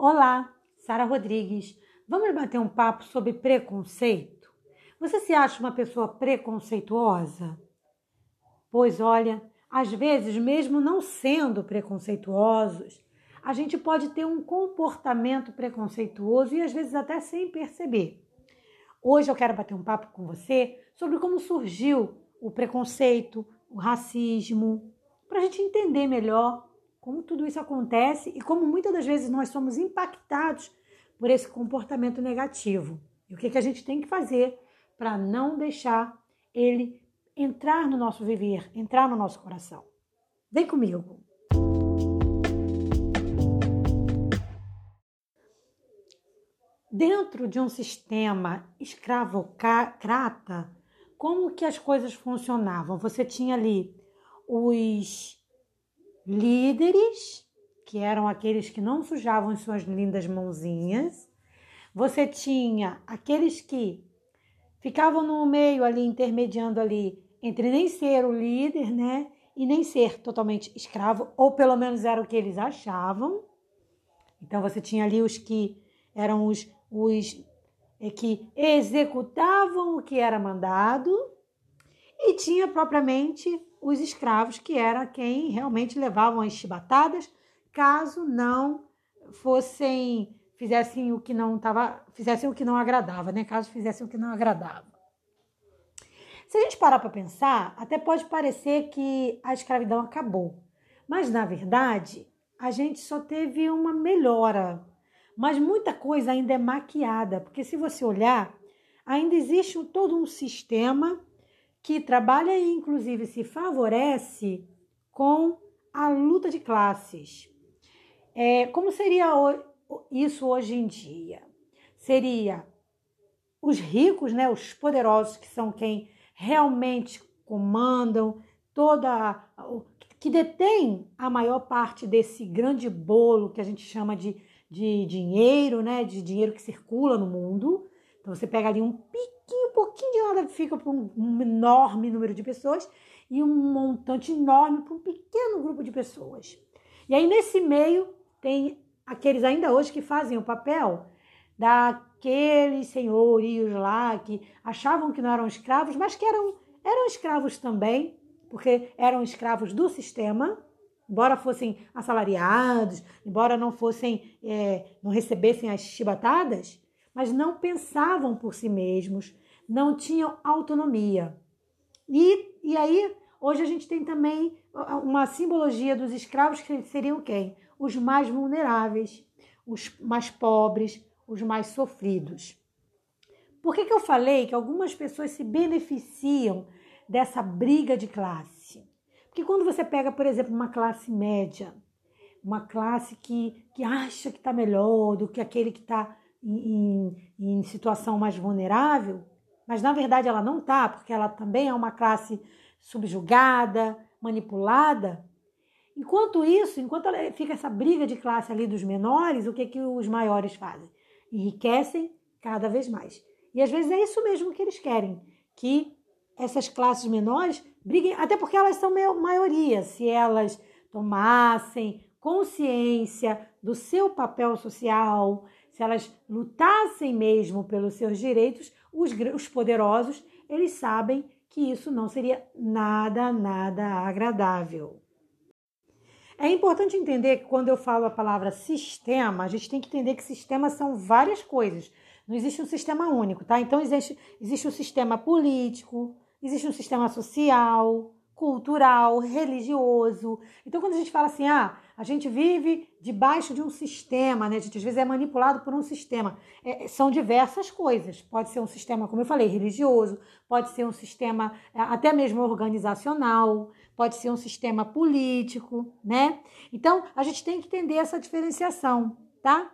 Olá, Sara Rodrigues. Vamos bater um papo sobre preconceito? Você se acha uma pessoa preconceituosa? Pois olha, às vezes, mesmo não sendo preconceituosos, a gente pode ter um comportamento preconceituoso e às vezes até sem perceber. Hoje eu quero bater um papo com você sobre como surgiu o preconceito, o racismo, para a gente entender melhor como tudo isso acontece e como muitas das vezes nós somos impactados por esse comportamento negativo. E o que, que a gente tem que fazer para não deixar ele entrar no nosso viver, entrar no nosso coração. Vem comigo. Dentro de um sistema escravocrata, como que as coisas funcionavam? Você tinha ali os líderes, que eram aqueles que não sujavam suas lindas mãozinhas. Você tinha aqueles que ficavam no meio ali, intermediando ali, entre nem ser o líder, né? E nem ser totalmente escravo, ou pelo menos era o que eles achavam. Então você tinha ali os que eram os, os é, que executavam o que era mandado, e tinha propriamente os escravos, que era quem realmente levavam as chibatadas, caso não fossem fizessem o que não estava, fizessem o que não agradava, né? Caso fizessem o que não agradava. Se a gente parar para pensar, até pode parecer que a escravidão acabou, mas na verdade a gente só teve uma melhora. Mas muita coisa ainda é maquiada, porque se você olhar, ainda existe todo um sistema que trabalha e, inclusive, se favorece com a luta de classes. É, como seria isso hoje em dia? Seria os ricos, né, os poderosos, que são quem realmente comandam toda. que detém a maior parte desse grande bolo que a gente chama de, de dinheiro, né, de dinheiro que circula no mundo. Então você pega ali um um pouquinho de nada fica para um, um enorme número de pessoas e um montante enorme para um pequeno grupo de pessoas. E aí nesse meio tem aqueles ainda hoje que fazem o papel daqueles senhorios lá que achavam que não eram escravos, mas que eram, eram escravos também, porque eram escravos do sistema, embora fossem assalariados, embora não fossem, é, não recebessem as chibatadas, mas não pensavam por si mesmos, não tinham autonomia. E, e aí, hoje a gente tem também uma simbologia dos escravos que seriam quem? Os mais vulneráveis, os mais pobres, os mais sofridos. Por que, que eu falei que algumas pessoas se beneficiam dessa briga de classe? Porque quando você pega, por exemplo, uma classe média, uma classe que, que acha que está melhor do que aquele que está em, em situação mais vulnerável, mas na verdade ela não está, porque ela também é uma classe subjugada, manipulada. Enquanto isso, enquanto fica essa briga de classe ali dos menores, o que, que os maiores fazem? Enriquecem cada vez mais. E às vezes é isso mesmo que eles querem, que essas classes menores briguem, até porque elas são maioria, se elas tomassem consciência do seu papel social, se elas lutassem mesmo pelos seus direitos, os, os poderosos, eles sabem que isso não seria nada, nada agradável. É importante entender que quando eu falo a palavra sistema, a gente tem que entender que sistemas são várias coisas. Não existe um sistema único, tá? Então existe, existe um sistema político, existe um sistema social, cultural, religioso. Então, quando a gente fala assim, ah, a gente vive debaixo de um sistema, né? A gente às vezes é manipulado por um sistema. É, são diversas coisas. Pode ser um sistema, como eu falei, religioso, pode ser um sistema é, até mesmo organizacional, pode ser um sistema político, né? Então, a gente tem que entender essa diferenciação, tá?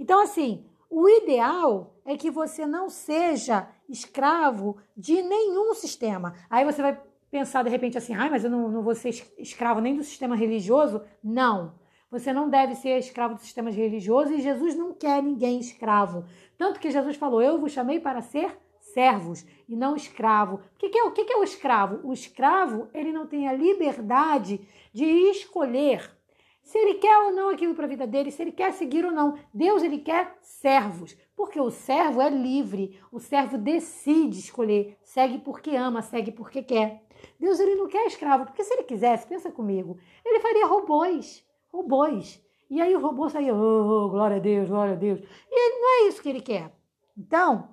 Então, assim, o ideal é que você não seja escravo de nenhum sistema. Aí você vai pensar de repente assim, ai, mas eu não, não vou ser escravo nem do sistema religioso. Não. Você não deve ser escravo do sistema religioso e Jesus não quer ninguém escravo. Tanto que Jesus falou: Eu vos chamei para ser servos e não escravo. O que, que, é, o que, que é o escravo? O escravo ele não tem a liberdade de escolher se ele quer ou não aquilo para a vida dele, se ele quer seguir ou não. Deus ele quer servos, porque o servo é livre, o servo decide escolher, segue porque ama, segue porque quer. Deus ele não quer escravo, porque se ele quisesse, pensa comigo, ele faria robôs, robôs. E aí o robô saía, oh, glória a Deus, glória a Deus. E não é isso que ele quer. Então,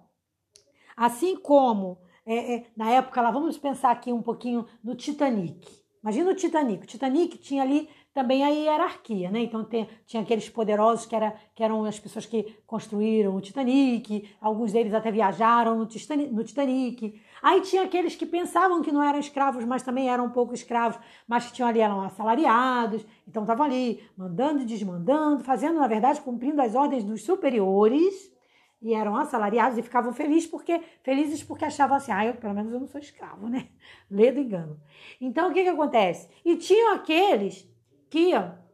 assim como é, é, na época lá, vamos pensar aqui um pouquinho no Titanic. Imagina o Titanic. O Titanic tinha ali também a hierarquia, né? Então tem, tinha aqueles poderosos que, era, que eram as pessoas que construíram o Titanic, alguns deles até viajaram no Titanic, no Titanic. Aí tinha aqueles que pensavam que não eram escravos, mas também eram um pouco escravos, mas que tinham ali, eram assalariados, então estavam ali mandando e desmandando, fazendo, na verdade, cumprindo as ordens dos superiores e eram assalariados e ficavam felizes porque felizes porque achavam assim, ah, eu, pelo menos eu não sou escravo, né? Lê do engano. Então o que que acontece? E tinham aqueles que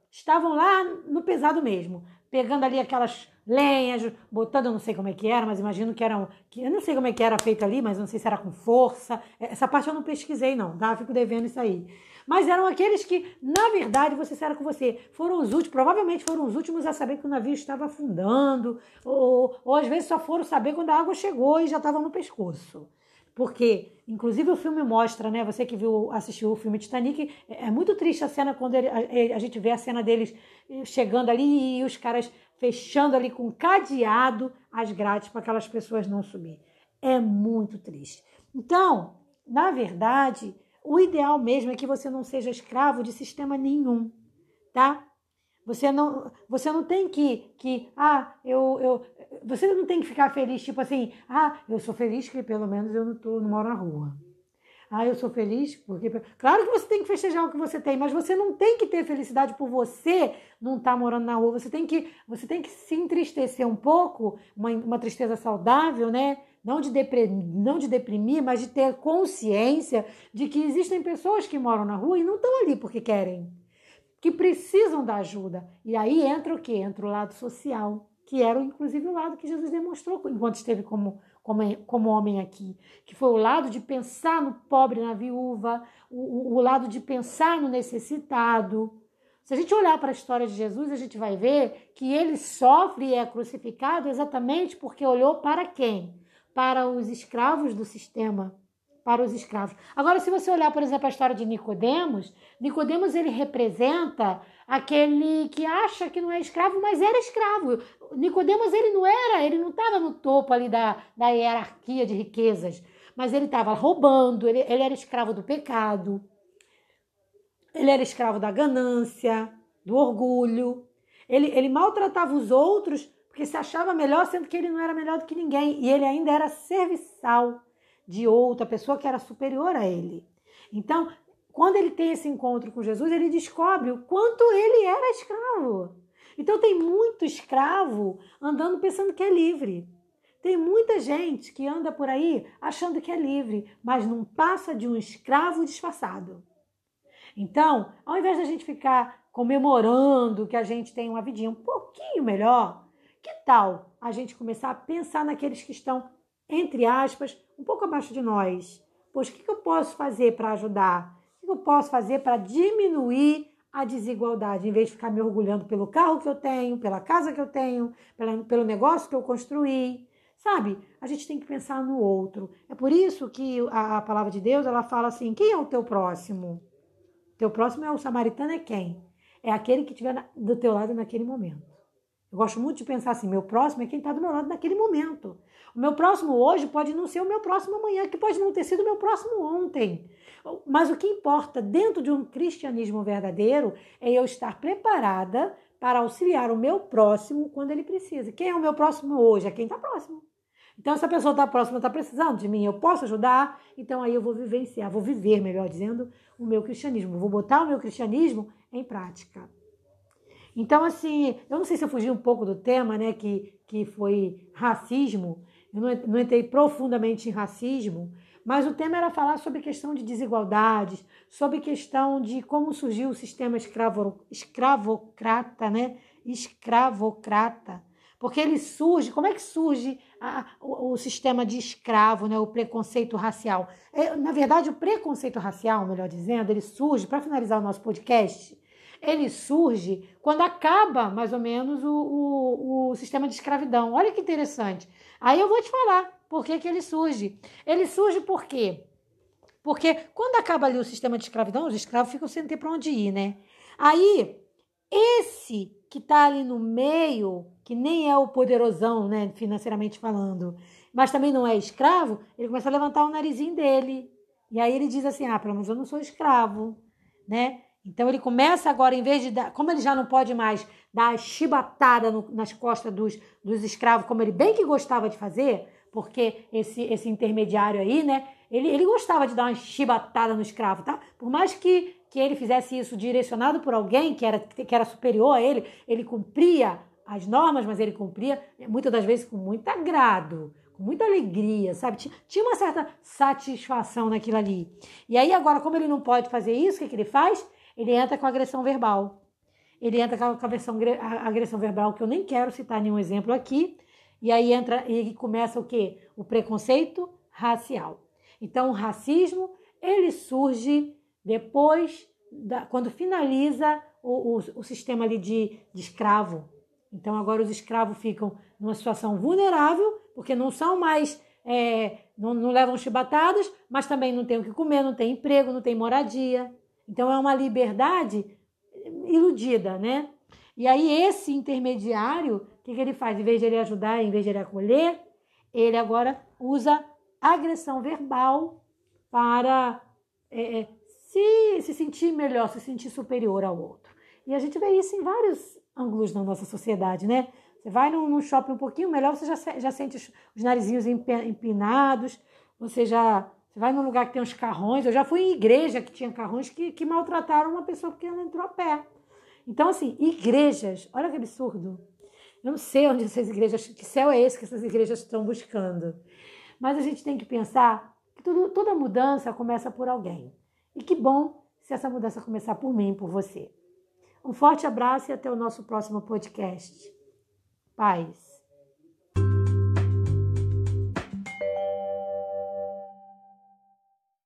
estavam lá no pesado mesmo, pegando ali aquelas lenhas, botando, não sei como é que era, mas imagino que eram, que eu não sei como é que era feito ali, mas não sei se era com força. Essa parte eu não pesquisei não, tá? Fico devendo isso aí. Mas eram aqueles que, na verdade, ser sincera com você, foram os últimos, provavelmente foram os últimos a saber que o navio estava afundando, ou, ou às vezes só foram saber quando a água chegou e já estava no pescoço. Porque, inclusive, o filme mostra, né? Você que viu, assistiu o filme Titanic, é, é muito triste a cena quando ele, a, a, gente vê a cena deles chegando ali e os caras fechando ali com cadeado as grades para aquelas pessoas não subir. É muito triste. Então, na verdade, o ideal mesmo é que você não seja escravo de sistema nenhum, tá? Você não, você não tem que, que ah, eu, eu, você não tem que ficar feliz, tipo assim, ah, eu sou feliz que pelo menos eu não, tô, não moro na rua. Ah, eu sou feliz porque. Claro que você tem que festejar o que você tem, mas você não tem que ter felicidade por você não estar tá morando na rua. Você tem que, você tem que se entristecer um pouco, uma, uma tristeza saudável, né? não de, deprimir, não de deprimir, mas de ter consciência de que existem pessoas que moram na rua e não estão ali porque querem, que precisam da ajuda. E aí entra o que? Entra o lado social, que era inclusive o lado que Jesus demonstrou enquanto esteve como, como, como homem aqui, que foi o lado de pensar no pobre, na viúva, o, o lado de pensar no necessitado. Se a gente olhar para a história de Jesus, a gente vai ver que ele sofre e é crucificado exatamente porque olhou para quem? para os escravos do sistema, para os escravos. Agora, se você olhar, por exemplo, a história de Nicodemos, Nicodemos ele representa aquele que acha que não é escravo, mas era escravo. Nicodemos ele não era, ele não estava no topo ali da, da hierarquia de riquezas, mas ele estava roubando, ele, ele era escravo do pecado, ele era escravo da ganância, do orgulho. Ele, ele maltratava os outros porque se achava melhor, sendo que ele não era melhor do que ninguém. E ele ainda era serviçal de outra pessoa que era superior a ele. Então, quando ele tem esse encontro com Jesus, ele descobre o quanto ele era escravo. Então, tem muito escravo andando pensando que é livre. Tem muita gente que anda por aí achando que é livre, mas não passa de um escravo disfarçado. Então, ao invés da gente ficar comemorando que a gente tem uma vidinha um pouquinho melhor, que tal a gente começar a pensar naqueles que estão, entre aspas, um pouco abaixo de nós? Pois o que eu posso fazer para ajudar? O que eu posso fazer para diminuir a desigualdade, em vez de ficar me orgulhando pelo carro que eu tenho, pela casa que eu tenho, pelo negócio que eu construí? Sabe? A gente tem que pensar no outro. É por isso que a, palavra de Deus ela fala assim: quem é o teu próximo? Teu próximo é o samaritano, é quem? É aquele que estiver do teu lado naquele momento. Eu gosto muito de pensar assim: meu próximo é quem está do meu lado naquele momento. O meu próximo hoje pode não ser o meu próximo amanhã, que pode não ter sido o meu próximo ontem. Mas o que importa dentro de um cristianismo verdadeiro é eu estar preparada para auxiliar o meu próximo quando ele precisa. Quem é o meu próximo hoje? É quem está próximo. Então, se a pessoa está próxima, está precisando de mim, eu posso ajudar, então aí eu vou vivenciar, vou viver, melhor dizendo, o meu cristianismo. Vou botar o meu cristianismo em prática. Então, assim, eu não sei se eu fugi um pouco do tema, né, que, que foi racismo, eu não, não entrei profundamente em racismo, mas o tema era falar sobre questão de desigualdades, sobre questão de como surgiu o sistema escravo, escravocrata, né, escravocrata, porque ele surge, como é que surge a, o, o, sistema de escravo, né, o preconceito racial? É, na verdade, o preconceito racial, melhor dizendo, ele surge, para finalizar o nosso podcast, ele surge quando acaba, mais ou menos, o, o, o sistema de escravidão. Olha que interessante. Aí eu vou te falar por que, que ele surge. Ele surge por quê? Porque quando acaba ali o sistema de escravidão, os escravos ficam sem ter para onde ir, né? Aí, esse que está ali no meio, que nem é o poderosão, né, financeiramente falando, mas também não é escravo, ele começa a levantar o narizinho dele. E aí ele diz assim: ah, pelo menos eu não sou escravo, né? Então ele começa agora, em vez de dar, como ele já não pode mais dar chibatada no, nas costas dos, dos escravos, como ele bem que gostava de fazer, porque esse, esse intermediário aí, né, ele, ele gostava de dar uma chibatada no escravo, tá? Por mais que, que ele fizesse isso direcionado por alguém que era, que era superior a ele, ele cumpria as normas, mas ele cumpria muitas das vezes com muito agrado, com muita alegria, sabe? Tinha uma certa satisfação naquilo ali. E aí, agora, como ele não pode fazer isso, o que, que ele faz? Ele entra com agressão verbal. Ele entra com a, versão, a agressão verbal, que eu nem quero citar nenhum exemplo aqui. E aí entra e começa o quê? O preconceito racial. Então, o racismo ele surge depois, da, quando finaliza o, o, o sistema ali de, de escravo. Então, agora os escravos ficam numa situação vulnerável, porque não são mais, é, não, não levam chibatadas, mas também não tem o que comer, não tem emprego, não tem moradia. Então, é uma liberdade iludida, né? E aí, esse intermediário, o que, que ele faz? Em vez de ele ajudar, em vez de ele acolher, ele agora usa agressão verbal para é, é, se, se sentir melhor, se sentir superior ao outro. E a gente vê isso em vários ângulos na nossa sociedade, né? Você vai num, num shopping um pouquinho melhor, você já, já sente os, os narizinhos empinados, você já você vai num lugar que tem uns carrões. Eu já fui em igreja que tinha carrões que, que maltrataram uma pessoa porque ela entrou a pé. Então, assim, igrejas, olha que absurdo. Eu não sei onde essas igrejas, que céu é esse que essas igrejas estão buscando. Mas a gente tem que pensar que tudo, toda mudança começa por alguém. E que bom se essa mudança começar por mim, por você. Um forte abraço e até o nosso próximo podcast. Paz.